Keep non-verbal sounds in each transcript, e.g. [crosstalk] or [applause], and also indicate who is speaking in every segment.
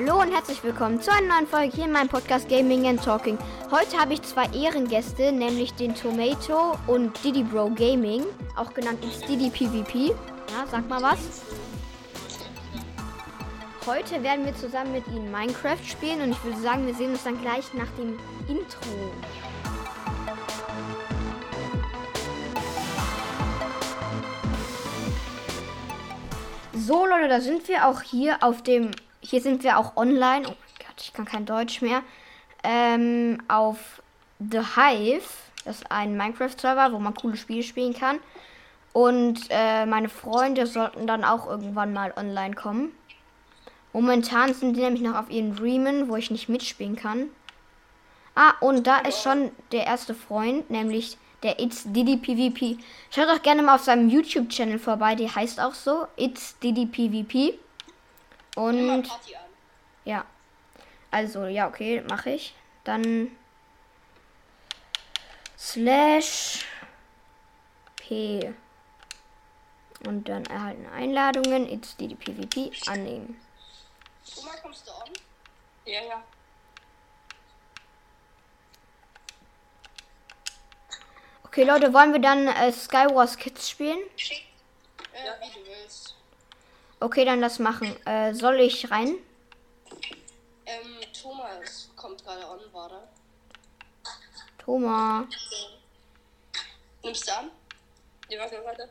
Speaker 1: Hallo und herzlich willkommen zu einer neuen Folge hier in meinem Podcast Gaming and Talking. Heute habe ich zwei Ehrengäste, nämlich den Tomato und Diddy Bro Gaming, auch genannt als Diddy PvP. Ja, sag mal was. Heute werden wir zusammen mit ihnen Minecraft spielen und ich würde sagen, wir sehen uns dann gleich nach dem Intro. So Leute, da sind wir auch hier auf dem, hier sind wir auch online. Oh mein Gott, ich kann kein Deutsch mehr. Ähm, auf The Hive, das ist ein Minecraft-Server, wo man coole Spiele spielen kann. Und äh, meine Freunde sollten dann auch irgendwann mal online kommen. Momentan sind die nämlich noch auf ihren Dreamen, wo ich nicht mitspielen kann. Ah, und da ist schon der erste Freund, nämlich der It's Diddy PvP. Schaut doch gerne mal auf seinem YouTube-Channel vorbei, die heißt auch so, It's Diddy PvP. Und ja, also ja, okay, mache ich. Dann slash p und dann erhalten Einladungen. It's Diddy PvP annehmen.
Speaker 2: Oma, kommst du an?
Speaker 3: Ja, ja.
Speaker 1: Okay, Leute, wollen wir dann äh, Skywars Kids spielen?
Speaker 2: Ja, wie du willst.
Speaker 1: Okay, dann das machen. Äh, soll ich rein?
Speaker 2: Ähm, Thomas kommt gerade an, warte.
Speaker 1: Thomas.
Speaker 2: Nimmst du an?
Speaker 3: Nee, warte, warte.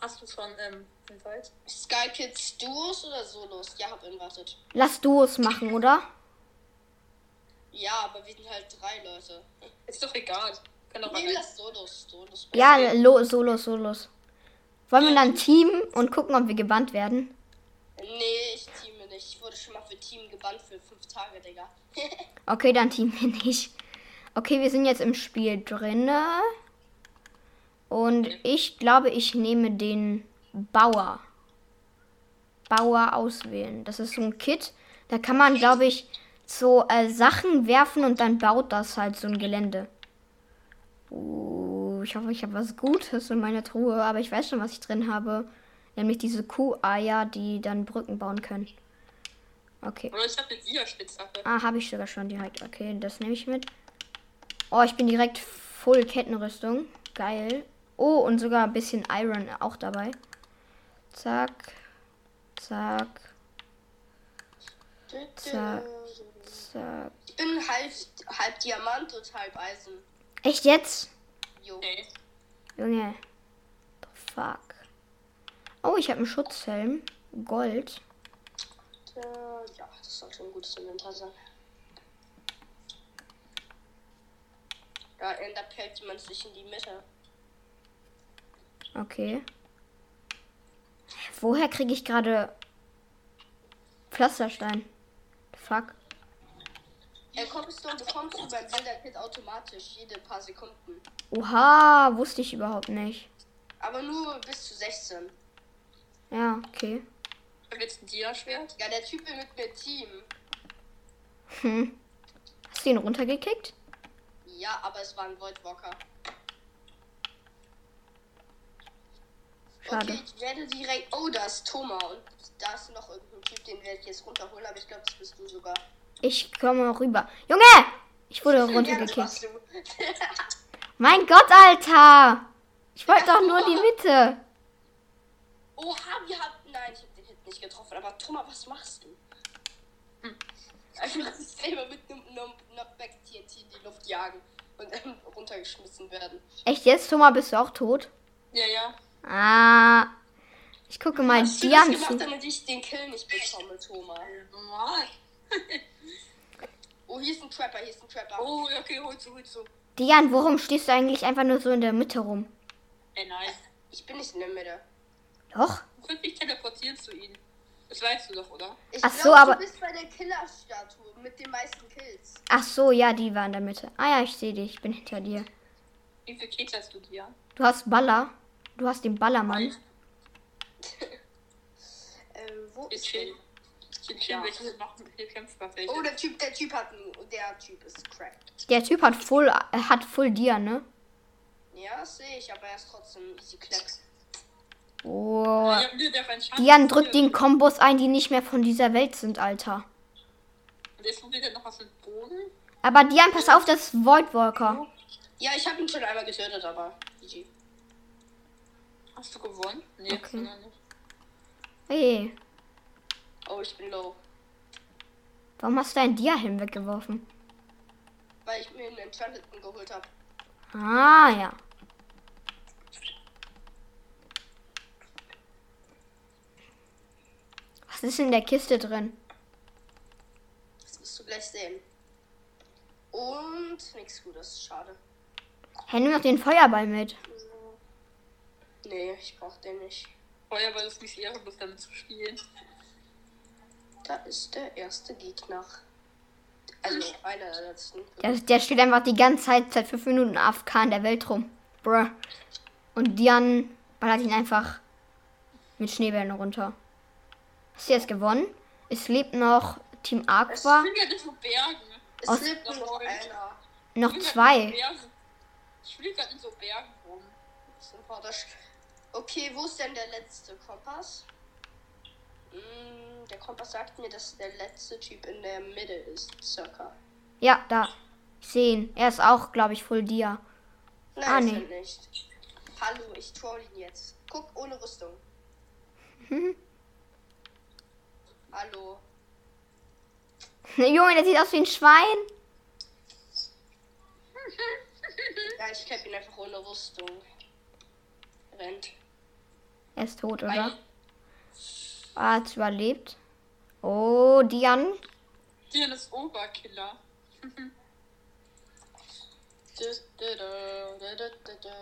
Speaker 3: Hast du schon, ähm, Invite?
Speaker 2: Sky Kids Duos oder Solos? Ja, hab invited.
Speaker 1: Lass Duos machen, oder?
Speaker 2: Ja, aber wir sind halt drei Leute.
Speaker 3: Ist doch egal. Können doch mal
Speaker 2: Nee,
Speaker 3: rein.
Speaker 2: lass Solos. Solos.
Speaker 1: Ja, lo Solos, Solos. Wollen wir dann teamen und gucken, ob wir gebannt werden?
Speaker 2: Nee, ich teame nicht. Ich wurde schon mal für Team gebannt für fünf Tage, Digga. [laughs]
Speaker 1: Okay, dann teamen wir nicht. Okay, wir sind jetzt im Spiel drinne. Und ich glaube, ich nehme den Bauer. Bauer auswählen. Das ist so ein Kit. Da kann man, glaube ich, so äh, Sachen werfen und dann baut das halt so ein Gelände. Uh, ich hoffe, ich habe was Gutes in meiner Truhe, aber ich weiß schon, was ich drin habe. Nämlich diese Kuh-Eier, die dann Brücken bauen können. Okay.
Speaker 3: Oder ich hab eine Dia-Spitzhacke.
Speaker 1: Ah, habe ich sogar schon direkt. Okay, das nehme ich mit. Oh, ich bin direkt voll Kettenrüstung. Geil. Oh, und sogar ein bisschen Iron auch dabei. Zack. Zack. Zack. Zack.
Speaker 2: Ich bin halb, halb Diamant und halb Eisen.
Speaker 1: Echt jetzt? Junge. The fuck. Oh, ich habe einen Schutzhelm. Gold.
Speaker 2: Äh, ja, das sollte ein gutes Inventar sein. Ja, da pellt jemand sich in die Mitte.
Speaker 1: Okay. Woher kriege ich gerade Pflasterstein? Fuck.
Speaker 2: Er kommst du bekommst du beim Zelda-Kit automatisch jede paar Sekunden.
Speaker 1: Oha, wusste ich überhaupt nicht.
Speaker 2: Aber nur bis zu 16.
Speaker 1: Ja, okay.
Speaker 3: Hab jetzt ein Dia-Schwert.
Speaker 2: Ja, der Typ will mit mir Team.
Speaker 1: Hm. Hast du ihn runtergekickt?
Speaker 2: Ja, aber es war ein Voidwalker.
Speaker 1: Schade.
Speaker 2: Okay, ich werde direkt. Oh, da ist Thomas und da ist noch irgendein Typ, den werde ich jetzt runterholen, aber ich glaube, das bist du sogar.
Speaker 1: Ich komme rüber. Junge! Ich wurde [laughs] runtergekickt. [laughs] Mein Gott, Alter! Ich wollte doch nur die Mitte.
Speaker 2: Oha, wir haben. Nein, ich habe den Hit nicht getroffen, aber Thomas, was machst du?
Speaker 3: Hm.
Speaker 2: Einfach selber mit einem Knockback TNT in die Luft jagen und dann runtergeschmissen werden.
Speaker 1: Echt jetzt, Thomas, bist du auch tot?
Speaker 3: Ja, ja.
Speaker 1: Ah. Ich gucke mal
Speaker 2: Hast du
Speaker 1: an.
Speaker 2: gemacht, damit ich den Kill nicht bekomme, Thomas? [laughs] Oh, hier ist ein Trapper, hier ist ein Trapper.
Speaker 3: Oh, ja, okay, hol zu, hol zu.
Speaker 1: Dian, warum stehst du eigentlich einfach nur so in der Mitte rum?
Speaker 3: Ey, nein.
Speaker 2: Ich bin nicht in der Mitte.
Speaker 1: Doch?
Speaker 3: Du kannst dich teleportieren zu ihnen. Das weißt du doch, oder?
Speaker 2: Ich
Speaker 1: Ach
Speaker 2: glaub,
Speaker 1: so, aber-
Speaker 2: du bist bei der Killer-Statue mit den meisten Kills.
Speaker 1: Ach so, ja, die war in der Mitte. Ah ja, ich sehe dich. Ich bin hinter dir.
Speaker 3: Wie viel Kills hast du dir?
Speaker 1: Du hast Baller. Du hast den Ballermann. [laughs]
Speaker 2: Ähm, wo
Speaker 3: Ist
Speaker 2: ist der?
Speaker 3: Welche.
Speaker 2: Oh, der Typ, der Typ hat der Typ ist cracked.
Speaker 1: Der Typ hat voll, äh, hat voll Dia, ne?
Speaker 2: Ja, das sehe ich, aber er ist trotzdem easy Klecks.
Speaker 1: Oh.
Speaker 3: Ja,
Speaker 1: Dian drückt den Kombos ein, die nicht mehr von dieser Welt sind, Alter.
Speaker 3: will der noch was mit Boden?
Speaker 1: Aber Dian, pass auf, das ist Voidwalker.
Speaker 2: Ja, ich habe ihn schon einmal getötet, aber GG.
Speaker 3: Hast du gewonnen? Nee,
Speaker 1: Okay.
Speaker 3: nicht.
Speaker 1: Hey,
Speaker 2: Oh, ich bin low.
Speaker 1: warum hast du deinen Dia-Helm weggeworfen?
Speaker 2: Weil ich mir einen Enchanteten geholt habe.
Speaker 1: Ah, ja. Was ist in der Kiste drin?
Speaker 2: Das wirst du gleich sehen. Und nichts Gutes, schade.
Speaker 1: Hey, nimm doch den Feuerball mit.
Speaker 2: Nee, ich brauch den nicht.
Speaker 3: Feuerball ist nicht ehrenlos damit zu spielen.
Speaker 2: Da ist der erste Gegner. Also einer der letzten.
Speaker 1: Der, der steht einfach die ganze Zeit seit fünf Minuten AFK in der Welt rum. Bruh. Und Dian ballert ihn einfach mit Schneebällen runter. Hast du jetzt gewonnen? Es lebt noch Team Aqua.
Speaker 3: bin ja nicht so Bergen.
Speaker 2: Es
Speaker 1: Aus-
Speaker 2: lebt noch einer.
Speaker 1: Noch zwei.
Speaker 3: Ich fliege gerade in so Bergen rum.
Speaker 2: Okay, wo ist denn der letzte Kompass? Mm, der Kompass sagt mir, dass der letzte Typ in der Mitte ist, circa.
Speaker 1: Ja, da. Ich sehe ihn. Er ist auch, glaube ich, Full Dia.
Speaker 2: Nein,
Speaker 1: Ah,
Speaker 2: ist
Speaker 1: nee.
Speaker 2: er nicht. Hallo, ich troll ihn jetzt. Guck, ohne Rüstung. [laughs] Hallo.
Speaker 1: Junge, der sieht aus wie ein Schwein. [laughs]
Speaker 2: Ja, ich cap ihn einfach ohne Rüstung. Rennt.
Speaker 1: Er ist tot, oder?
Speaker 2: Weil-
Speaker 1: Ah, hat überlebt. Oh, Dian.
Speaker 3: Dian ist Oberkiller.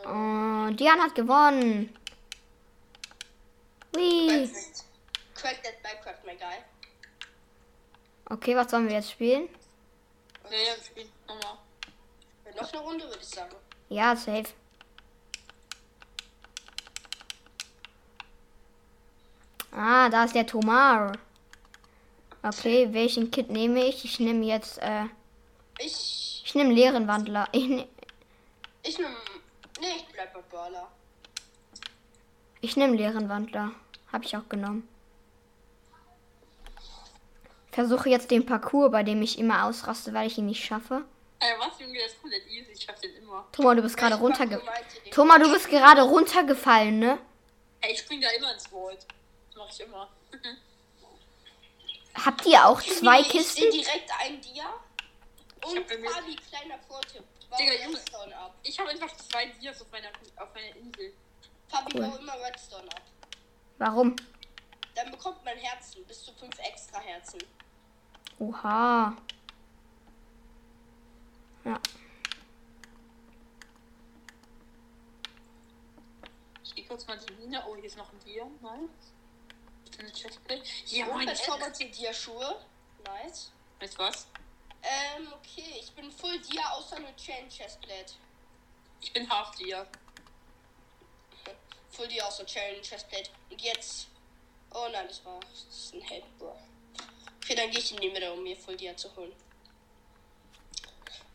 Speaker 1: Oh, Dian hat gewonnen.
Speaker 2: Perfekt. Crack that Minecraft, my guy.
Speaker 1: Okay, was sollen wir jetzt spielen?
Speaker 3: Ja, ja, wir spielen nochmal.
Speaker 2: Noch eine Runde, würde ich sagen.
Speaker 1: Ja, safe. Ah, da ist der Tomar. Okay, welchen Kit nehme ich? Ich nehme jetzt, äh,
Speaker 2: Ich.
Speaker 1: ich nehme leeren Wandler. Ich, ne
Speaker 2: Ich nehm. Nee, ich bleib bei Brawler.
Speaker 1: ich nehme leeren Wandler. Habe ich auch genommen. Versuche jetzt den Parcours, bei dem ich immer ausraste, weil ich ihn nicht schaffe.
Speaker 3: Ey, was, Junge, der ist komplett easy. Ich schaff den immer.
Speaker 1: Thomas, du bist gerade
Speaker 2: Welchen
Speaker 1: runterge...
Speaker 2: Parcours meint ihr denn?
Speaker 1: Thomas, du bist gerade runtergefallen, ne?
Speaker 3: Ey, ich spring da immer ins Vault. Das mach ich immer.
Speaker 1: Habt ihr auch zwei
Speaker 2: Ich
Speaker 1: Kisten?
Speaker 2: sehe direkt ein Dia. Und Fabi, kleiner Vortipp.
Speaker 3: Digga,
Speaker 2: ab.
Speaker 3: Ich habe einfach zwei Dias auf meiner, auf meiner Insel.
Speaker 2: Fabi,
Speaker 1: Cool.
Speaker 2: bau immer Redstone ab.
Speaker 1: Warum?
Speaker 2: Dann bekommt man Herzen. Bis zu fünf extra Herzen.
Speaker 1: Oha. Ja.
Speaker 3: Ich geh kurz mal die Mine. Oh, hier ist noch ein Dia. Nice. Ja,
Speaker 2: Und
Speaker 3: mein
Speaker 2: verzauberte Dia-Schuhe. Nice.
Speaker 3: Weißt du was?
Speaker 2: Ähm, okay. Ich bin full Dia außer eine Chain Chestplate.
Speaker 3: Ich bin Half Dia. [laughs]
Speaker 2: Full Dia außer Chain Chestplate. Und jetzt. Oh nein, das war. Das ist ein Help, Bro. Okay, dann gehe ich in die Mitte, um mir Full Dia zu holen.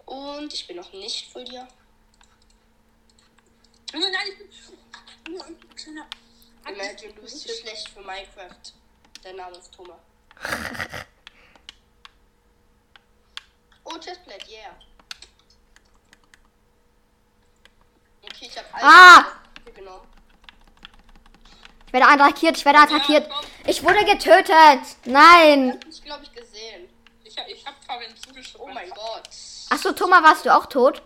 Speaker 2: Und ich bin noch nicht Full Dia.
Speaker 3: Junge, nein, ich bin nur ein kleiner.
Speaker 2: Imagine, du bist zu schlecht für Minecraft. Der Name ist Thomas. [laughs] oh, Chestplate, yeah. Okay, ich hab
Speaker 1: Ah!
Speaker 2: alles genommen.
Speaker 1: Ich werde attackiert, ich werde attackiert. Ich wurde getötet. Nein.
Speaker 2: Hab ich, glaube ich, gesehen.
Speaker 3: Ich, hab- ich hab Fabian zugeschoben.
Speaker 2: Oh mein Gott.
Speaker 1: Achso, Thomas, warst du auch tot?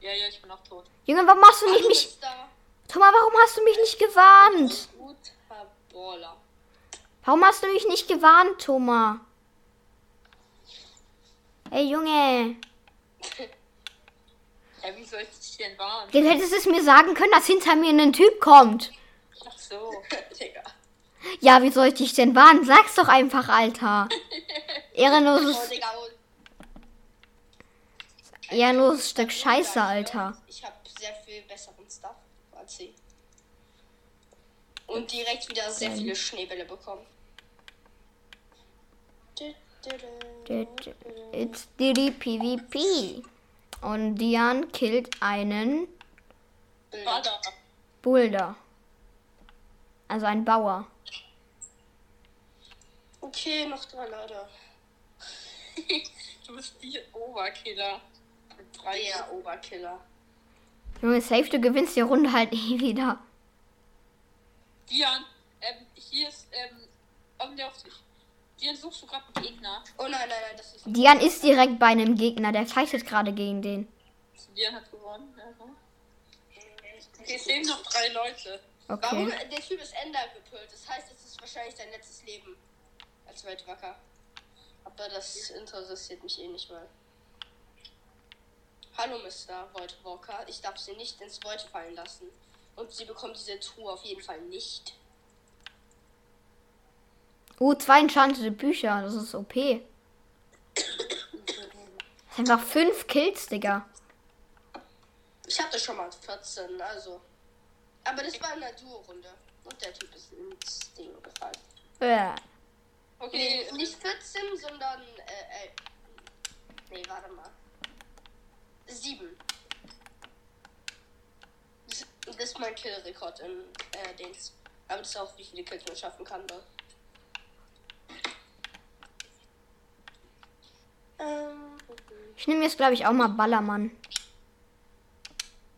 Speaker 3: Ja, ja, ich bin auch tot.
Speaker 1: Junge, warum hast du mich
Speaker 2: Hallo,
Speaker 1: nicht...
Speaker 2: Mister.
Speaker 1: Thomas, warum hast du mich nicht gewarnt? Warum hast du mich nicht gewarnt, Thomas? Ey, Junge. [laughs]
Speaker 3: Ja, wie soll ich dich denn warnen?
Speaker 1: Du hättest es mir sagen können, dass hinter mir ein Typ kommt.
Speaker 3: Ach so. [laughs]
Speaker 2: Digga.
Speaker 1: Ja, wie soll ich dich denn warnen? Sag's doch einfach, Alter. [laughs] Ehrenloses,
Speaker 2: Oh, Digga. Oh.
Speaker 1: ehrenloses Stück Scheiße, Alter.
Speaker 2: Ich habe sehr viel besseren Stuff sie. Und direkt wieder sehr viele Schneebälle bekommen.
Speaker 1: It's Diddy PvP. Und Dian killt einen
Speaker 3: Baller.
Speaker 1: Boulder. Also ein Bauer.
Speaker 2: Okay, noch drei Lader.
Speaker 3: Du bist die Oberkiller. Mit drei
Speaker 2: Der Oberkiller.
Speaker 1: Junge, safe, du gewinnst die Runde halt [laughs] eh wieder.
Speaker 3: Dian, ähm, hier ist, ähm, der auf dich. Dian, suchst du gerade einen Gegner?
Speaker 2: Oh nein, nein, nein, das ist nicht.
Speaker 1: Dian ist direkt bei einem Gegner, der fightet gerade gegen den.
Speaker 3: Dian hat gewonnen. Ja, ne? Okay, es leben noch drei Leute.
Speaker 2: Warum?
Speaker 1: Okay.
Speaker 2: Der Typ ist Ender gepult. Das heißt, es ist wahrscheinlich sein letztes Leben als Weltwacker. Aber das interessiert mich eh nicht mal. Hallo, Mr. Void Walker. Ich darf sie nicht ins Void fallen lassen. Und sie bekommt diese Truhe auf jeden Fall nicht.
Speaker 1: Oh, zwei enchantete Bücher, das ist OP. [coughs] Einfach fünf Kills, Digga.
Speaker 2: Ich hatte schon mal 14, also. Aber das war in der Duo-Runde. Und der Typ ist ins Ding gefallen.
Speaker 1: Äh.
Speaker 3: Okay,
Speaker 2: nicht 14, sondern. Äh, äh, nee, warte mal. 7. Das ist mein Kill-Rekord in äh, Dings. Aber das ist auch, wie viele Kills man schaffen kann. Da. Ähm,
Speaker 1: Ich nehme jetzt, glaube ich, auch mal Ballermann.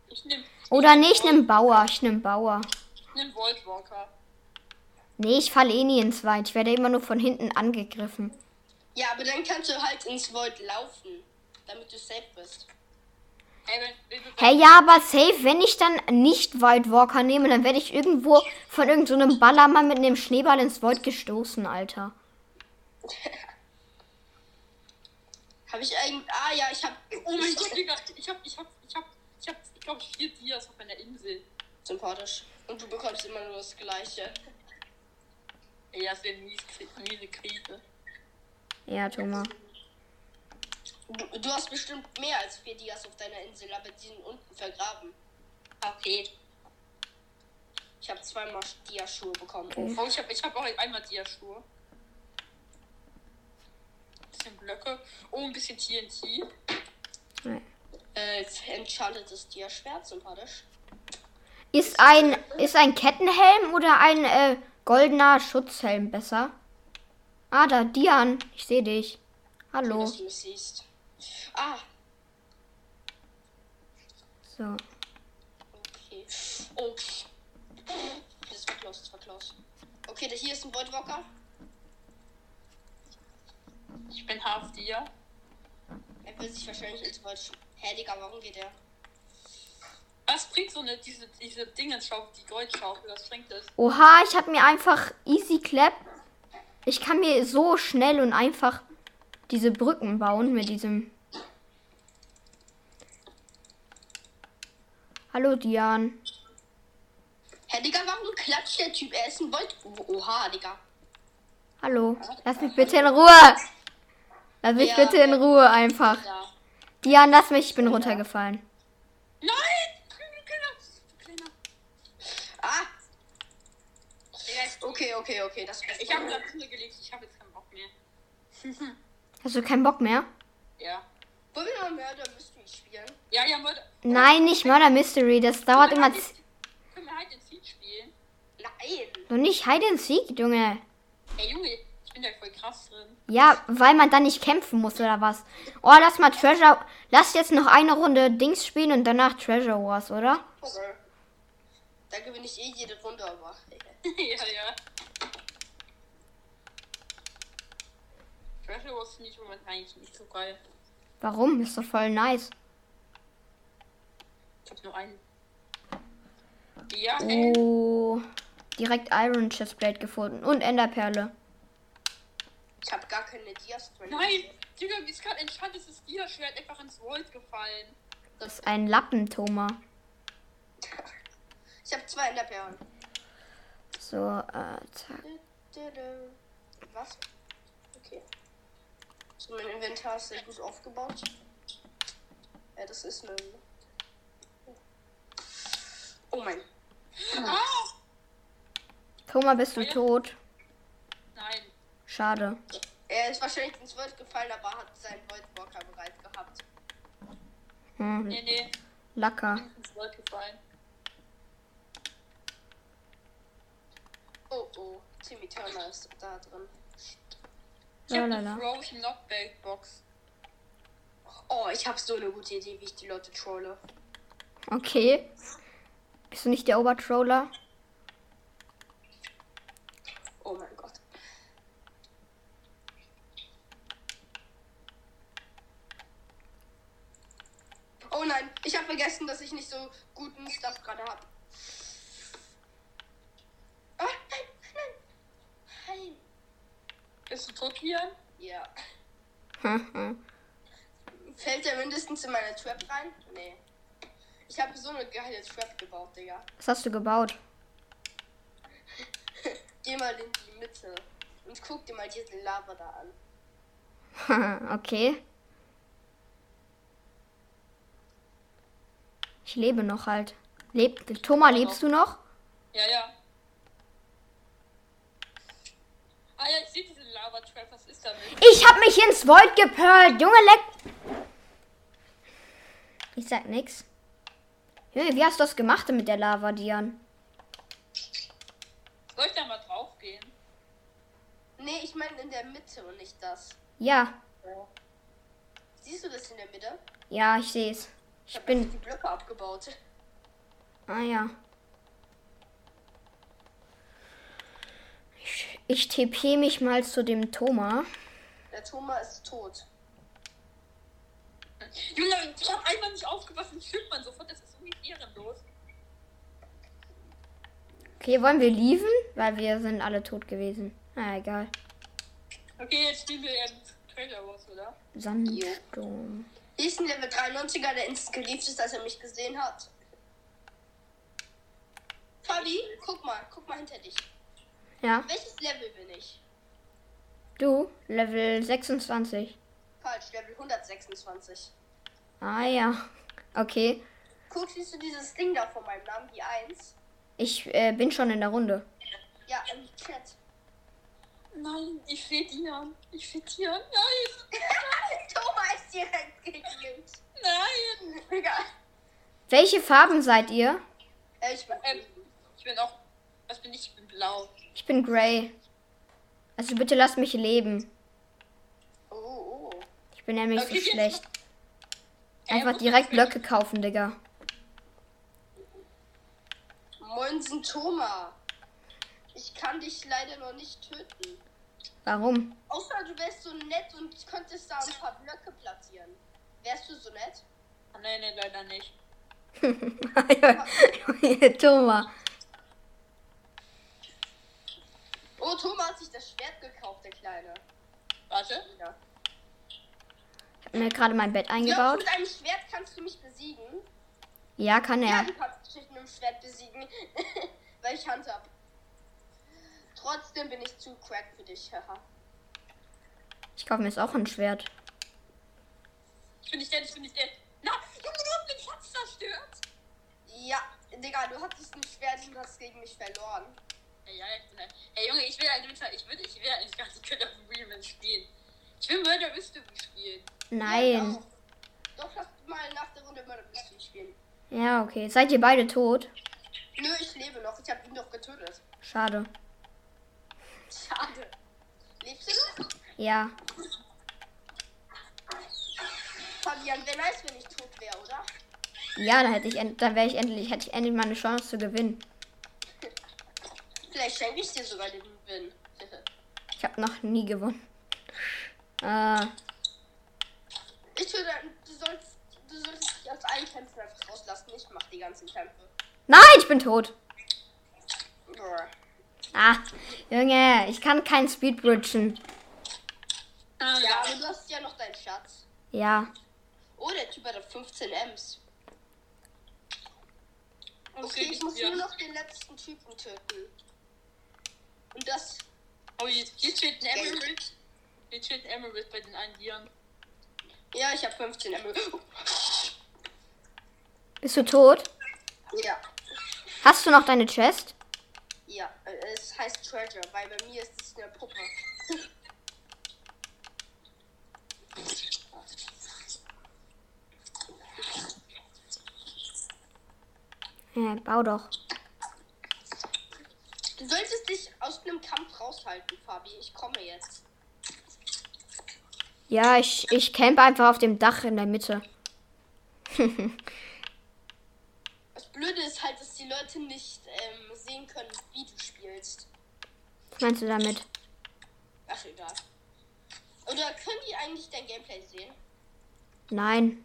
Speaker 3: ich nehm.
Speaker 1: Oder nee, ich nehme Bauer. Ich nehme Bauer.
Speaker 3: Ich nehm Voltwalker.
Speaker 1: Nee, ich falle eh nie ins Weit. Ich werde immer nur von hinten angegriffen.
Speaker 2: ja, aber dann kannst du halt ins Void laufen, damit du safe bist.
Speaker 3: Hey,
Speaker 1: ja, aber safe, wenn ich dann nicht White Walker nehme, dann werde ich irgendwo von irgendeinem so Ballermann mit einem Schneeball ins Void gestoßen, Alter.
Speaker 2: Habe ich eigentlich. Ah ja, ich habe.
Speaker 3: Oh mein Gott, Digga, ich hab, ich hab, ich hab, ich hab, ich glaube, vier Dias auf einer Insel.
Speaker 2: Sympathisch. Und du bekommst immer nur das Gleiche.
Speaker 3: Ey, das wäre eine miese, miese Krise.
Speaker 1: Ja, Thomas.
Speaker 2: Du, du hast bestimmt mehr als vier Dias auf deiner Insel, aber die sind unten vergraben.
Speaker 3: Okay.
Speaker 2: Ich habe zweimal Dia-Schuhe bekommen.
Speaker 3: Oh, ich hab, ich hab auch einmal Dia-Schuhe. Bisschen Blöcke. Oh, ein bisschen TNT.
Speaker 2: Äh, enchantetes Dia-Schwert, sympathisch.
Speaker 1: Ist ein, ist ein Kettenhelm oder ein äh, goldener Schutzhelm besser? Ah, da, Dian. Ich sehe dich.
Speaker 2: Schön,
Speaker 1: Hallo.
Speaker 2: dass du mich siehst. Ah,
Speaker 1: So.
Speaker 2: okay. Oh. Das war close, das war close. Okay, da hier ist ein Voidwalker.
Speaker 3: Ich bin half Dia.
Speaker 2: Er will sich wahrscheinlich ins Void. Hä, Digga, warum geht er?
Speaker 3: Was bringt so eine, diese, diese Dingenschaufel, die Goldschaufel, was bringt das?
Speaker 1: Oha, ich habe mir einfach Easy Clap. Ich kann mir so schnell und einfach diese Brücken bauen mit diesem. Hallo Dian.
Speaker 2: Hä, Digga, warum klatscht der Typ? Er ist ein Void. Oha, Digga.
Speaker 1: Hallo. Lass mich bitte in Ruhe. Lass mich
Speaker 2: Ja.
Speaker 1: bitte in Ruhe einfach.
Speaker 2: Da.
Speaker 1: Dian, lass mich, ich bin runtergefallen.
Speaker 3: Nein!
Speaker 2: Ah, okay, okay, okay. Das
Speaker 3: ich habe da Kunde gelegt, ich habe jetzt keinen Bock mehr. [laughs]
Speaker 1: Hast du keinen Bock mehr?
Speaker 3: Ja.
Speaker 2: Wollen wir mal Murder Mystery spielen?
Speaker 3: Ja, ja, Leute.
Speaker 1: Nein, nicht Murder Mystery. Das dauert immer.
Speaker 3: Können wir halt in Seed spielen?
Speaker 2: Nein.
Speaker 1: Doch nicht Hide and Seek, Junge.
Speaker 3: Ey, Junge, ich bin da voll krass drin.
Speaker 1: Ja, weil man dann nicht kämpfen muss oder was. Oh, lass mal Treasure. Lass jetzt noch eine Runde Dings spielen und danach Treasure Wars, oder?
Speaker 2: Okay. Da gewinne ich eh jede Runde, aber. [laughs]
Speaker 3: ja, ja. Treasure Wars finde ich im Moment eigentlich nicht so geil.
Speaker 1: Warum? Ist doch voll nice.
Speaker 3: Ich hab nur einen. Ja, ey.
Speaker 1: Oh. Direkt Iron Chestplate gefunden. Und Enderperle.
Speaker 2: Ich habe gar keine Dias drin.
Speaker 3: Nein! Digga, wie ist gerade entscheidend, ist das Dia-Schwert einfach ins Void gefallen.
Speaker 1: Das ist ein Lappen, Thomas. [laughs]
Speaker 2: Ich habe zwei Enderperlen.
Speaker 1: So, äh, zack.
Speaker 2: Was? Okay. So, mein Inventar ist sehr gut aufgebaut. Ja, das ist ein. Oh mein.
Speaker 3: Ah!
Speaker 1: Thomas, bist du tot?
Speaker 3: Nein.
Speaker 1: Schade.
Speaker 2: Er ist wahrscheinlich ins Void gefallen, aber hat seinen Voidwalker bereit gehabt.
Speaker 1: Hm,
Speaker 3: Nee, nee.
Speaker 1: Lacker.
Speaker 3: Ins Void gefallen.
Speaker 2: Oh oh, Timmy Turner ist da drin.
Speaker 3: Ich hab
Speaker 1: Lalala.
Speaker 3: eine Frozen Knockback Box.
Speaker 2: Oh, ich habe so eine gute Idee, wie ich die Leute trolle.
Speaker 1: Okay. Bist du nicht der Obertroller?
Speaker 2: Oh mein Gott. Oh nein, ich habe vergessen, dass ich nicht so guten Stuff gerade habe. Ah, nein, nein, nein.
Speaker 3: Lian?
Speaker 2: Ja. [laughs] Fällt der mindestens in meine Trap rein? Nee. Ich habe so eine geile Trap gebaut, Digga.
Speaker 1: Was hast du gebaut? [laughs]
Speaker 2: Geh mal in die Mitte und guck dir mal diese Lava da an. [laughs]
Speaker 1: okay. Ich lebe noch halt. Lebt. Thomas, lebst du noch?
Speaker 3: Ja, ja. Ah ja, ich sehe diese Lava-Trap. Was ist damit?
Speaker 1: Ich hab mich ins Void gepurlt. Junge, leck. Ich sag nix. Junge, wie hast du das gemacht mit der Lava, Dian?
Speaker 3: Soll ich da mal drauf gehen?
Speaker 2: Nee, ich meine in der Mitte und nicht das.
Speaker 1: Ja,
Speaker 2: Siehst du das in der Mitte?
Speaker 1: ja, ich seh's.
Speaker 2: Ich
Speaker 1: Ich
Speaker 2: habe
Speaker 1: bin.
Speaker 2: die Blöcke abgebaut.
Speaker 1: Ah ja. Ich, ich TP mich mal zu dem Thomas.
Speaker 2: Der Thomas ist tot.
Speaker 3: Junge, ich hab einmal nicht aufgepasst und stimmt man sofort. Das ist irgendwie ehrenlos.
Speaker 1: Okay, wollen wir leaven? Weil wir sind alle tot gewesen. Na egal.
Speaker 3: Okay, jetzt spielen wir eben Trailer Wars, oder?
Speaker 1: Sandsturm.
Speaker 2: Hier ist ein Level 93er, der instant gelieft ist, als er mich gesehen hat. Fabi, guck mal, guck mal hinter dich.
Speaker 1: Ja,
Speaker 2: Welches Level bin ich?
Speaker 1: du, Level 26.
Speaker 2: Falsch, Level 126.
Speaker 1: Ah ja. Okay.
Speaker 2: Guck, siehst du dieses Ding da vor meinem Namen, die 1?
Speaker 1: Ich äh, bin schon in der Runde.
Speaker 2: Ja, im Chat.
Speaker 3: Nein, ich Dian. Ich Dian. [laughs] Nein,
Speaker 2: Thomas ist direkt gekillt.
Speaker 3: nein.
Speaker 2: Egal.
Speaker 1: Welche Farben seid ihr?
Speaker 2: Äh, ich bin.
Speaker 3: Ähm, ich bin auch. Was bin ich? Ich bin blau.
Speaker 1: Ich bin Grey. Also bitte lasst mich leben.
Speaker 2: Oh, oh.
Speaker 1: Ich bin nämlich so
Speaker 3: Okay,
Speaker 1: schlecht. Einfach direkt Blöcke kaufen, Digga.
Speaker 2: Moinsen Thomas. Ich kann dich leider noch nicht töten.
Speaker 1: Warum?
Speaker 2: Außer du wärst so nett und könntest da ein paar Blöcke platzieren. Wärst du so nett?
Speaker 3: Nein, nein, leider nicht. [laughs] [laughs]
Speaker 1: Thomas.
Speaker 2: Oh, Thomas hat sich das Schwert gekauft, der Kleine.
Speaker 3: Warte.
Speaker 2: Ja.
Speaker 1: Ich habe mir gerade mein Bett eingebaut.
Speaker 2: mit einem Schwert kannst du mich besiegen?
Speaker 1: Ja, kann
Speaker 2: Ja,
Speaker 1: er.
Speaker 2: du kannst mich mit einem Schwert besiegen. [laughs] Weil ich Hand hab. Trotzdem bin ich zu crack für dich, haha.
Speaker 1: Ich kaufe mir jetzt auch ein Schwert.
Speaker 3: Ich bin nicht dead, ich bin nicht dead. Na, Junge, du hast den Schatz zerstört.
Speaker 2: Ja, Digga, du hattest ein Schwert und hast gegen mich verloren.
Speaker 3: Hey, ja, ich bin halt. Hey, Junge, ich will eigentlich, ich will, ich will eigentlich gar nicht Killer of Remnant spielen. Ich will Murder Mystery spielen.
Speaker 1: Nein.
Speaker 2: Ja, Doch, lass mal nach der Runde Murder Mystery spielen.
Speaker 1: Ja, okay. Seid ihr beide tot?
Speaker 2: Nö, ich lebe noch. Ich hab ihn doch getötet.
Speaker 1: Schade.
Speaker 2: Schade. Lebst du noch?
Speaker 1: Ja.
Speaker 2: Fabian, wäre nice, wenn ich tot wäre, oder?
Speaker 1: Ja, dann hätte ich dann wäre ich endlich, hätte ich endlich mal eine Chance zu gewinnen.
Speaker 2: Vielleicht schenke ich dir sogar den Win. [laughs]
Speaker 1: Ich habe noch nie gewonnen. Äh, [laughs]
Speaker 2: ich töte, du sollst, du solltest dich aus allen Kämpfen einfach rauslassen. Ich mach die ganzen Kämpfe.
Speaker 1: nein, ich bin tot. Ah, Junge, ich kann kein Speedbridgen.
Speaker 3: Ah,
Speaker 2: Ja, aber du hast ja noch deinen Schatz.
Speaker 1: Ja.
Speaker 2: Oh, der Typ hat 15 Ms.
Speaker 3: Okay,
Speaker 2: Okay, ich muss
Speaker 3: ja.
Speaker 2: nur noch den letzten Typen töten. Und das.
Speaker 3: Oh, hier, steht ein Emerald. Hier steht ein Emerald bei den einen Dieren.
Speaker 2: Ja, ich habe 15 Ms.
Speaker 1: Bist du tot?
Speaker 2: Ja.
Speaker 1: Hast du noch deine Chest?
Speaker 2: Ja, äh, es heißt Treasure, weil bei mir ist es eine Puppe.
Speaker 1: Ja, bau doch.
Speaker 2: Du solltest dich aus einem Kampf raushalten, Fabi. Ich komme jetzt.
Speaker 1: Ja, ich, ich campe einfach auf dem Dach in der Mitte. [laughs]
Speaker 2: Das Blöde ist halt, dass die Leute nicht ähm, sehen können, wie du spielst.
Speaker 1: Was meinst du damit?
Speaker 2: Ach, egal. Oder können die eigentlich dein Gameplay sehen?
Speaker 1: Nein.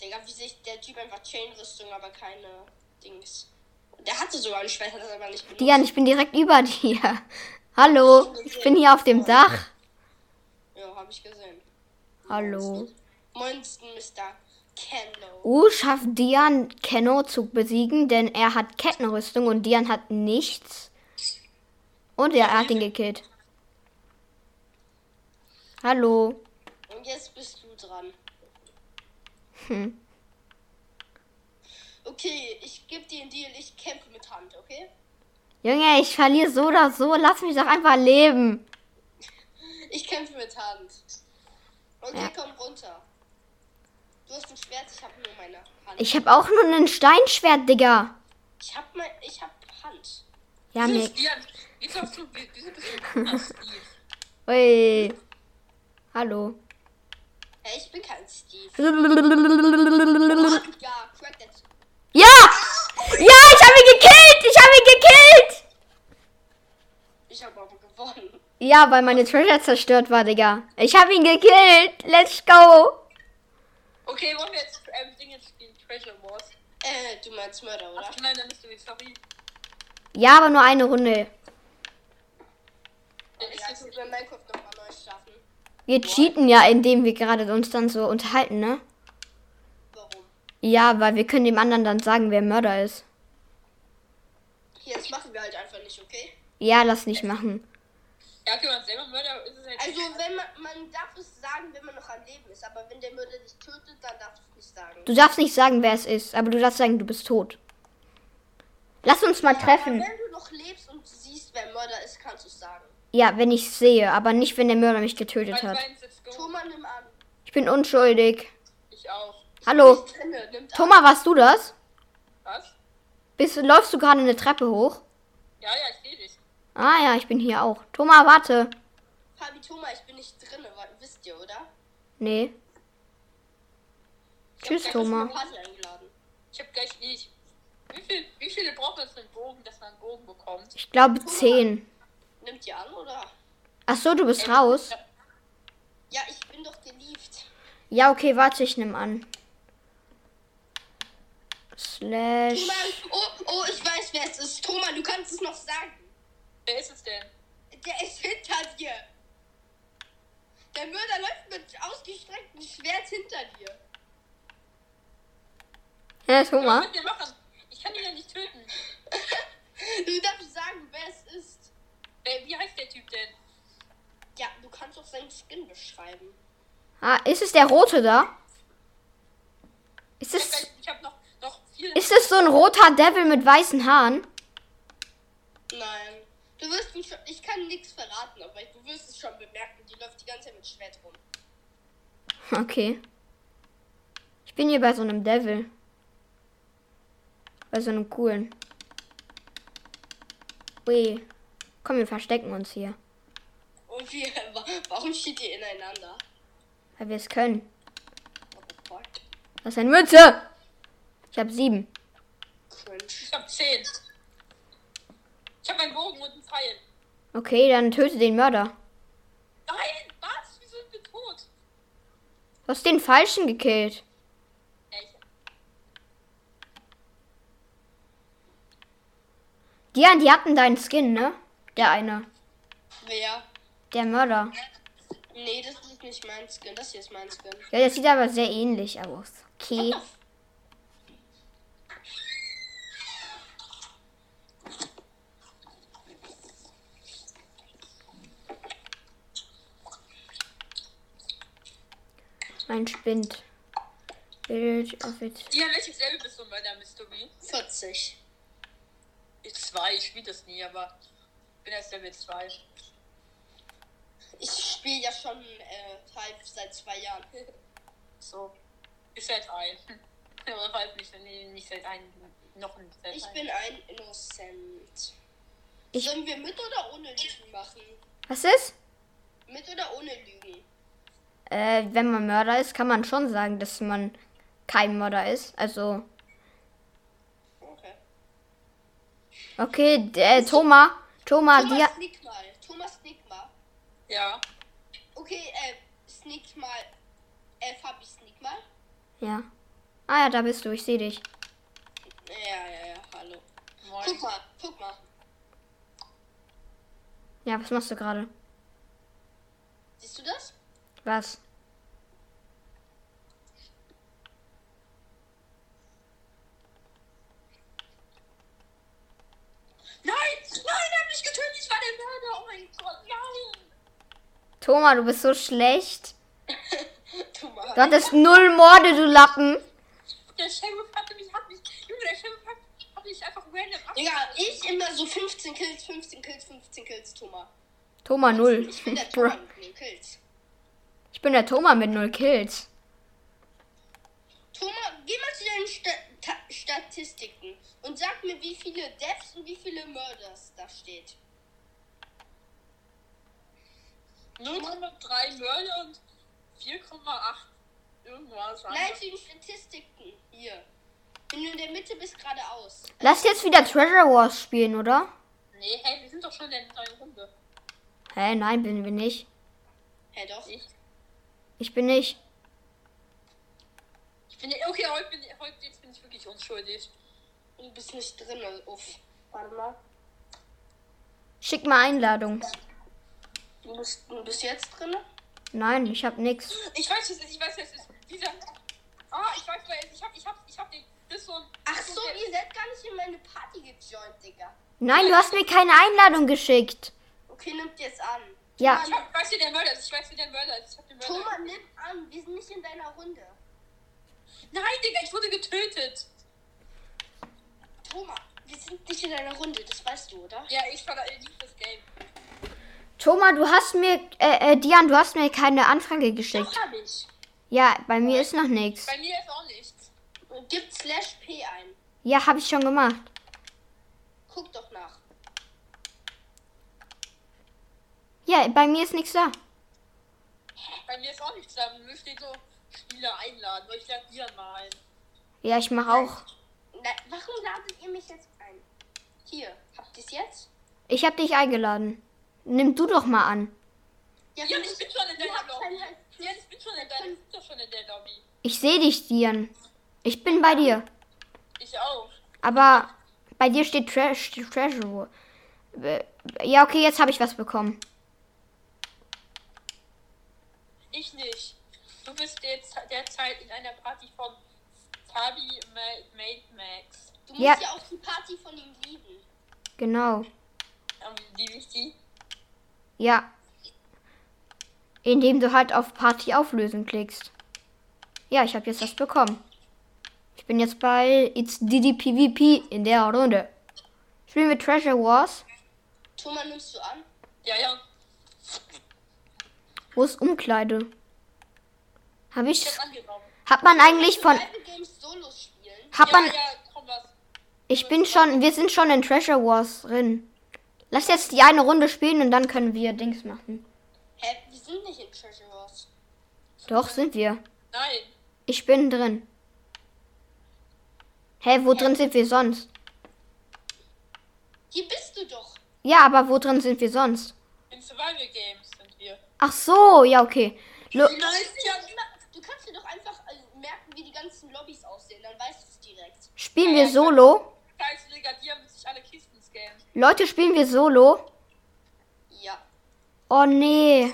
Speaker 2: Digga, wie sich der Typ einfach Chain-Rüstung, aber keine Dings. Der hatte sogar eine Schwert, hat das aber nicht benutzt.
Speaker 1: Dian, ich bin direkt über dir. [laughs] Hallo, ich bin hier auf dem Dach.
Speaker 2: Ja, hab ich gesehen.
Speaker 1: Hallo.
Speaker 2: Monster Mr. Kenno.
Speaker 1: Uh, schafft Dian Kenno zu besiegen, denn er hat Kettenrüstung und Dian hat nichts. Und er hat ihn gekillt. Hallo.
Speaker 2: Und jetzt bist du dran.
Speaker 1: Hm.
Speaker 2: Okay, ich gebe dir einen Deal, ich kämpfe mit Hand, okay?
Speaker 1: Junge, ich verliere so oder so. Lass mich doch einfach leben.
Speaker 2: Ich kämpfe mit Hand. Okay,
Speaker 1: Ja.
Speaker 2: komm runter. Du hast ein Schwert, ich habe nur meine Hand.
Speaker 1: Ich habe auch nur ein Steinschwert, Digga.
Speaker 2: Ich hab mein, ich hab Hand.
Speaker 1: Ja,
Speaker 3: Dian? Wieso hast du, wie- wieso bist du?
Speaker 1: Ui. Hallo.
Speaker 2: Hey, ich bin kein Steve.
Speaker 1: Ja! [laughs]
Speaker 2: Ja, crack that.
Speaker 1: Ja, ich habe ihn gekillt. Ich habe ihn gekillt.
Speaker 2: Ich habe aber gewonnen.
Speaker 1: Ja, weil meine Treasure zerstört war, Digga. Ich habe ihn gekillt. Let's go.
Speaker 3: Okay, wollen wir jetzt ähm, Dinge spielen? Treasure Wars.
Speaker 2: Äh, du meinst Mörder, oder?
Speaker 3: Ach nein, dann bist du nicht, sorry.
Speaker 1: Ja, aber nur eine Runde.
Speaker 2: Ja, ich bei Minecraft nochmal neu starten.
Speaker 1: Wir cheaten ja, indem wir gerade uns dann so unterhalten, ne? Ja, weil wir können dem anderen dann sagen, wer Mörder ist.
Speaker 2: Das machen wir halt einfach nicht, okay?
Speaker 1: Ja, lass nicht machen.
Speaker 3: Ja, okay, man selber Mörder ist es halt.
Speaker 2: Also, wenn man, man darf es sagen, wenn man noch am Leben ist, aber wenn der Mörder dich tötet, dann darf du es nicht sagen.
Speaker 1: Du darfst nicht sagen, wer es ist, aber du darfst sagen, du bist tot. Lass uns mal
Speaker 2: Aber
Speaker 1: treffen.
Speaker 2: wenn du noch lebst und siehst, wer Mörder ist, kannst du es sagen.
Speaker 1: Ja, wenn ich sehe, aber nicht, wenn der Mörder mich getötet hat.
Speaker 2: Thomas, nimm an.
Speaker 1: Ich bin unschuldig.
Speaker 3: Ich auch.
Speaker 1: Hallo. Thomas, warst du das?
Speaker 3: Was?
Speaker 1: Bist, läufst du gerade eine Treppe hoch?
Speaker 3: Ja, ja, ich sehe dich.
Speaker 1: Ah ja, ich bin hier auch. Thomas, warte.
Speaker 2: Fabi, Thomas, ich bin nicht drinne, wa- wisst ihr, oder?
Speaker 1: Nee.
Speaker 2: Ich
Speaker 1: Tschüss, Thomas.
Speaker 3: Ich hab gleich nicht. Wie, viel, wie viele braucht man für einen Bogen, dass man einen Bogen bekommt?
Speaker 1: Ich glaube 10.
Speaker 2: Nimmt ihr an, oder?
Speaker 1: Ach so, du bist raus?
Speaker 2: Ja, ich bin doch geliebt.
Speaker 1: Ja, okay, warte, ich nehme an. Slash.
Speaker 2: Thomas, oh, oh, ich weiß, wer es ist. Thomas, du kannst es noch sagen.
Speaker 3: Wer ist es denn?
Speaker 2: Der ist hinter dir. Der Mörder läuft mit ausgestrecktem Schwert hinter dir.
Speaker 1: Hä,
Speaker 3: Was
Speaker 1: Thomas?
Speaker 3: dir machen? Ich kann ihn ja nicht töten. [laughs]
Speaker 2: Du darfst sagen, wer es ist.
Speaker 3: Äh, wie heißt der Typ denn?
Speaker 2: Ja, du kannst auch seinen Skin beschreiben.
Speaker 1: Ah, ist es der rote da? Ist es,
Speaker 3: ich hab noch, noch viel.
Speaker 1: ist es so ein roter Devil mit weißen Haaren?
Speaker 2: Nein. Du wirst ihn schon. Ich kann nichts verraten, aber du wirst es schon bemerken. Die läuft die ganze Zeit mit Schwert rum.
Speaker 1: Okay. Ich bin hier bei so einem Devil. Bei so einem coolen. Ui. Komm, wir verstecken uns hier.
Speaker 2: Und wir. wa- Warum steht ihr ineinander?
Speaker 1: Weil wir es können.
Speaker 2: Fuck?
Speaker 1: Das ist eine Mütze. Ich habe sieben.
Speaker 3: Ich hab zehn. Ich hab einen Bogen und einen Pfeil.
Speaker 1: Okay, dann töte den Mörder.
Speaker 3: Nein, was? Wieso sind wir tot?
Speaker 1: Du hast den Falschen gekillt.
Speaker 3: Echt?
Speaker 1: Die, die hatten deinen Skin, ne? Der eine.
Speaker 2: Wer?
Speaker 1: Der Mörder.
Speaker 2: Nee, das ist nicht mein Skin. Das hier ist mein Skin.
Speaker 1: Ja, der sieht aber sehr ähnlich aus. Okay. Mein Spind. Village of it.
Speaker 3: Ja, welches Level bist du bei der Mystery?
Speaker 2: 40.
Speaker 3: Ich zwei, ich spiele das nie, aber ich bin erst Level 2.
Speaker 2: Ich spiele ja schon äh, Type seit zwei Jahren. [laughs]
Speaker 3: So. Ist seit ein. [laughs] Oder weiß nicht, nee, nicht seit ein, noch ein seit
Speaker 2: Ich
Speaker 3: ein.
Speaker 2: bin ein Innocent.
Speaker 1: Ich-
Speaker 2: Sollen wir mit oder ohne Lügen machen?
Speaker 1: Was ist?
Speaker 2: Mit oder ohne Lügen?
Speaker 1: Äh, wenn man Mörder ist, kann man schon sagen, dass man kein Mörder ist. Also,
Speaker 2: Okay.
Speaker 1: okay, äh, Thomas, Thomas, dir.
Speaker 2: Thomas, sneak mal. Thomas, sneak mal.
Speaker 3: Ja.
Speaker 2: Okay, äh, sneak mal. Äh, Fabi, sneak mal.
Speaker 1: Ja. Ah ja, da bist du, ich sehe dich.
Speaker 2: Ja, ja, ja, hallo.
Speaker 3: Moin.
Speaker 2: Guck mal, guck mal.
Speaker 1: Ja, was machst du gerade?
Speaker 2: Siehst du das?
Speaker 1: Was?
Speaker 3: Nein! Nein, er hat mich getötet! Ich war der Mörder! Oh mein Gott, nein!
Speaker 1: Thomas, du bist so schlecht. [laughs]
Speaker 2: Thomas.
Speaker 1: Du hattest null Morde, du Lappen.
Speaker 3: Der Sheriff hatte mich, hat mich, Junge, der Sheriff hat, hat mich einfach random ab.
Speaker 2: Digga, ich immer so 15 Kills, 15 Kills, 15 Kills, Thomas.
Speaker 1: Thomas null.
Speaker 2: Ich bin der. [laughs] Thomas mit den Kills.
Speaker 1: Ich bin der Thomas mit null Kills.
Speaker 2: Thomas, geh mal zu deinen Sta Ta Statistiken und sag mir, wie viele Deaths und wie viele Murders da steht.
Speaker 3: 0,3 Mörder und 4,8 irgendwas.
Speaker 2: Nein, zu den Statistiken. Hier. Wenn du in der Mitte bist, geradeaus.
Speaker 1: Lass jetzt wieder Treasure Wars spielen, oder?
Speaker 3: Nee, hey, wir sind doch schon in der neuen Runde.
Speaker 1: Hä, nein, bin wir nicht.
Speaker 2: Hä, doch.
Speaker 3: Ich,
Speaker 1: Ich bin nicht.
Speaker 3: ich bin, okay, heute bin, heute, jetzt bin ich wirklich unschuldig.
Speaker 2: Du bist nicht drin. Uff. Warte mal.
Speaker 1: Schick mal Einladung.
Speaker 2: Du bist, du bist jetzt drin?
Speaker 1: Nein, ich hab nix.
Speaker 3: Ich weiß, es ist, ich weiß, es ist dieser. Ah, ich weiß, wer es ist. Ich hab, ich hab, ich hab den. Das ist so ein.
Speaker 2: Ach so, ihr seid gar nicht in meine Party gejoint, Digga.
Speaker 1: Nein, du hast mir keine Einladung geschickt.
Speaker 2: Okay, nimmt jetzt an.
Speaker 1: Ja,
Speaker 3: Ich hab, weiß, wer der Mörder ist. Ich weiß, wer der Mörder ist. Ich hab den Mörder.
Speaker 2: Thomas, nimm an. Wir sind nicht in deiner Runde.
Speaker 3: Nein, Digga, ich wurde getötet.
Speaker 2: Thomas, wir sind nicht in deiner Runde. Das weißt du, oder?
Speaker 3: Ja, ich war da lieb das Game.
Speaker 1: Thomas, du hast mir, äh, äh, Dian, du hast mir keine Anfrage geschickt.
Speaker 2: Doch, hab ich.
Speaker 1: Ja, bei mir ist noch nichts.
Speaker 3: Bei mir ist auch nichts.
Speaker 2: Gib slash P ein.
Speaker 1: Ja, habe ich schon gemacht.
Speaker 2: Guck doch nach.
Speaker 1: Ja, bei mir ist nichts da.
Speaker 3: Bei mir ist auch nichts da. Bei mir steht so Spieler einladen. Ich lade dir mal ein.
Speaker 1: Ja, ich mache auch.
Speaker 2: Na, warum ladet ihr mich jetzt ein? Hier, habt ihr es jetzt?
Speaker 1: Ich habe dich eingeladen. Nimm du doch mal an.
Speaker 3: Ja,
Speaker 2: wenn
Speaker 3: ich bin schon in
Speaker 2: ihr
Speaker 3: deiner Lobby. Ja, ich bin schon in deiner, ich bin schon in der Lobby.
Speaker 1: Ich sehe dich, Dian. Ich bin bei dir.
Speaker 3: Ich auch.
Speaker 1: Aber bei dir steht Tre Treasure. Äh, Ja, okay, jetzt habe ich was bekommen.
Speaker 3: Ich nicht. Du bist jetzt derzeit in einer Party von Fabi Ma- Made Max.
Speaker 2: Du musst
Speaker 1: Ja.
Speaker 2: ja. auch die Party von ihm lieben.
Speaker 1: Genau.
Speaker 3: Ähm, Liebe ich die?
Speaker 1: Ja. Indem du halt auf Party auflösen klickst. Ja, ich habe jetzt was bekommen. Ich bin jetzt bei It's Diddy PvP in der Runde. Spielen wir Treasure Wars.
Speaker 2: Thomas, nimmst du an?
Speaker 3: Ja, ja.
Speaker 1: Wo ist Umkleide? Habe
Speaker 3: Ich
Speaker 1: ich.
Speaker 3: hab angenommen.
Speaker 1: Hat man eigentlich von. Hat man. Ich bin schon. Wir sind schon in Treasure Wars drin. Lass jetzt die eine Runde spielen und dann können wir Dings machen.
Speaker 2: Hä, wir sind nicht in Treasure Wars.
Speaker 1: Doch, sind wir.
Speaker 3: Nein.
Speaker 1: Ich bin drin. Hä, wo drin sind wir sonst?
Speaker 2: Hier bist du doch.
Speaker 1: Ja, aber wo drin sind wir sonst?
Speaker 3: In Survival wir.
Speaker 1: Ach so, ja, okay. Lo
Speaker 2: Du, kannst dir doch immer, du kannst dir doch einfach äh, merken, wie die ganzen Lobbys aussehen. Dann weißt du es direkt.
Speaker 1: spielen wir Solo?
Speaker 3: Scheiß Brigadier mit sich alle Kisten scannen.
Speaker 1: Leute, spielen wir Solo?
Speaker 2: Ja.
Speaker 1: Oh nee.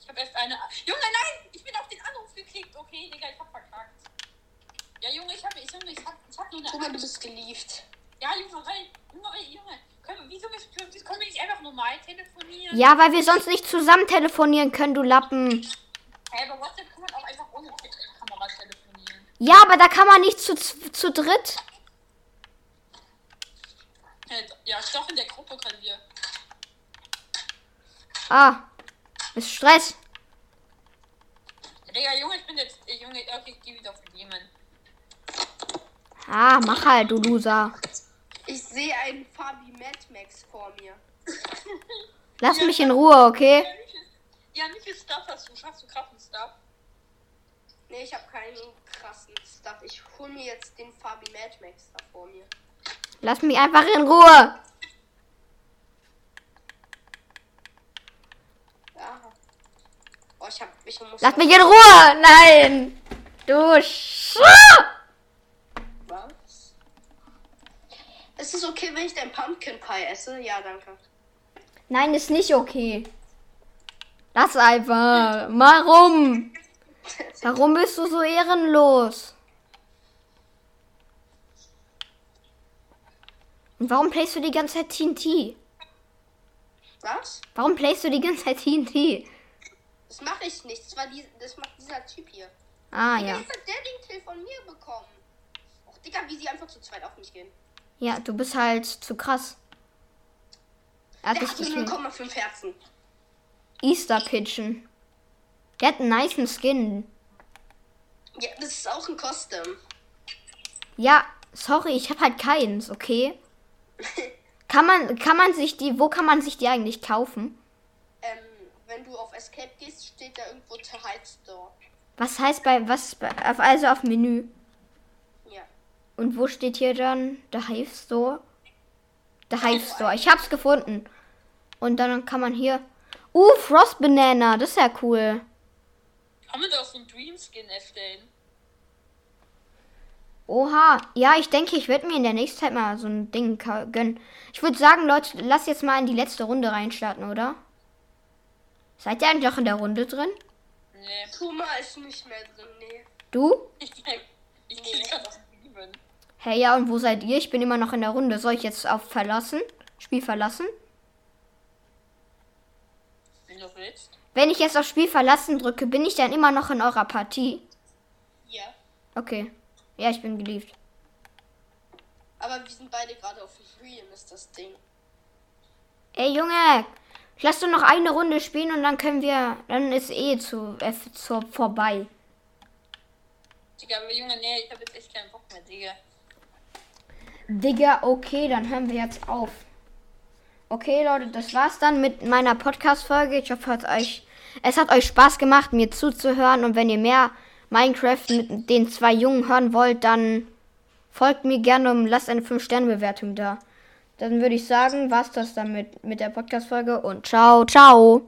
Speaker 3: Ich habe erst eine. Junge, nein! Ich bin auf den Anruf geklickt. Okay, Digga, ich hab verkackt. Ja, Junge, ich habe ich, Junge, ich hab, ich hab nur eine.
Speaker 2: Thomas, du bist gelieft.
Speaker 3: Ja, Junge, weil, Junge, Junge. Können, wieso können, wir nicht einfach normal telefonieren?
Speaker 1: Ja, weil wir sonst nicht zusammen telefonieren können, du Lappen.
Speaker 3: Hey, aber WhatsApp kann man auch einfach ohne Kamera telefonieren.
Speaker 1: Ja, aber da kann man nicht zu, zu dritt.
Speaker 3: Ja, doch in der Gruppe können wir.
Speaker 1: Ah, ist Stress.
Speaker 3: Digga, Junge, ich bin jetzt. Junge, okay, ich geh wieder auf Demon.
Speaker 1: Ah, mach halt, du Loser.
Speaker 2: Ich sehe einen Fabi Mad Max vor mir.
Speaker 1: Lass mich in Ruhe, okay?
Speaker 3: Ja, wie viel Stuff hast du? Schaffst du krassen Stuff?
Speaker 2: Nee, ich habe keinen krassen Stuff. Ich hol mir jetzt den Fabi Mad Max da vor mir.
Speaker 1: Lass mich einfach in Ruhe.
Speaker 2: Ja. Oh, ich hab. Ich muss.
Speaker 1: Lass mich in Ruhe. Nein. Du Sch [laughs]
Speaker 2: Was? Ist es okay, wenn ich dein Pumpkin Pie esse? Ja, danke.
Speaker 1: Nein, ist nicht okay. Lass einfach. Warum? Warum bist du so ehrenlos? Und warum playst du die ganze Zeit TNT?
Speaker 2: Was?
Speaker 1: Warum playst du die ganze Zeit TNT?
Speaker 2: Das mache ich nicht. Das, war die, das macht dieser Typ hier.
Speaker 1: Ah,
Speaker 2: Ja.
Speaker 1: ja.
Speaker 2: Jetzt hat der den Kill von mir bekommen. Och, Digga, wie sie einfach zu zweit auf mich gehen.
Speaker 1: Ja, du bist halt zu krass. Er hat
Speaker 2: Der hat
Speaker 1: gekillt.
Speaker 2: 0,5 Herzen.
Speaker 1: Easter Kitchen. Der hat einen niceen Skin.
Speaker 2: Ja, das ist auch ein Custom.
Speaker 1: Ja, sorry, ich habe halt keins, okay? [laughs] Kann man, kann man sich die, wo kann man sich die eigentlich kaufen?
Speaker 2: ähm, wenn du auf Escape gehst, steht da irgendwo Hype Store.
Speaker 1: Was heißt bei, was, also auf Menü? Und wo steht hier dann der Hive Store? Der Hive Store. Ich hab's gefunden. Und dann kann man hier. Uh, Frost Banana. Das ist ja cool.
Speaker 3: Kann man da auch so einen Dream Skin erstellen?
Speaker 1: Oha. Ja, ich denke, ich werde mir in der nächsten Zeit mal so ein Ding gönnen. Ich würde sagen, Leute, lass jetzt mal in die letzte Runde reinstarten, oder? Seid ihr eigentlich noch in der Runde drin?
Speaker 3: Nee.
Speaker 2: Puma ist nicht mehr drin, nee.
Speaker 1: Du?
Speaker 3: Ich, ich das Leben.
Speaker 1: Hey, ja, und wo seid ihr? Ich bin immer noch in der Runde. Soll ich jetzt auf verlassen? Spiel verlassen?
Speaker 3: Wenn du willst.
Speaker 1: Wenn ich jetzt auf Spiel verlassen drücke, bin ich dann immer noch in eurer Partie?
Speaker 2: Ja.
Speaker 1: Okay. Ja, ich bin geliebt.
Speaker 2: Aber wir sind beide gerade auf Freedom, ist das Ding.
Speaker 1: Ey, Junge, lass doch noch eine Runde spielen und dann können wir, dann ist eh zu, äh, zu vorbei.
Speaker 3: Digga, aber Junge, nee, ich hab jetzt echt keinen Bock mehr, Digga.
Speaker 1: Digga, okay, dann hören wir jetzt auf. Okay, Leute, das war's dann mit meiner Podcast-Folge. Ich hoffe, hat euch, es hat euch Spaß gemacht, mir zuzuhören. Und wenn ihr mehr Minecraft mit den zwei Jungen hören wollt, dann folgt mir gerne und lasst eine 5-Sterne-Bewertung da. Dann würde ich sagen, war's das dann mit, mit der Podcast-Folge und ciao, ciao.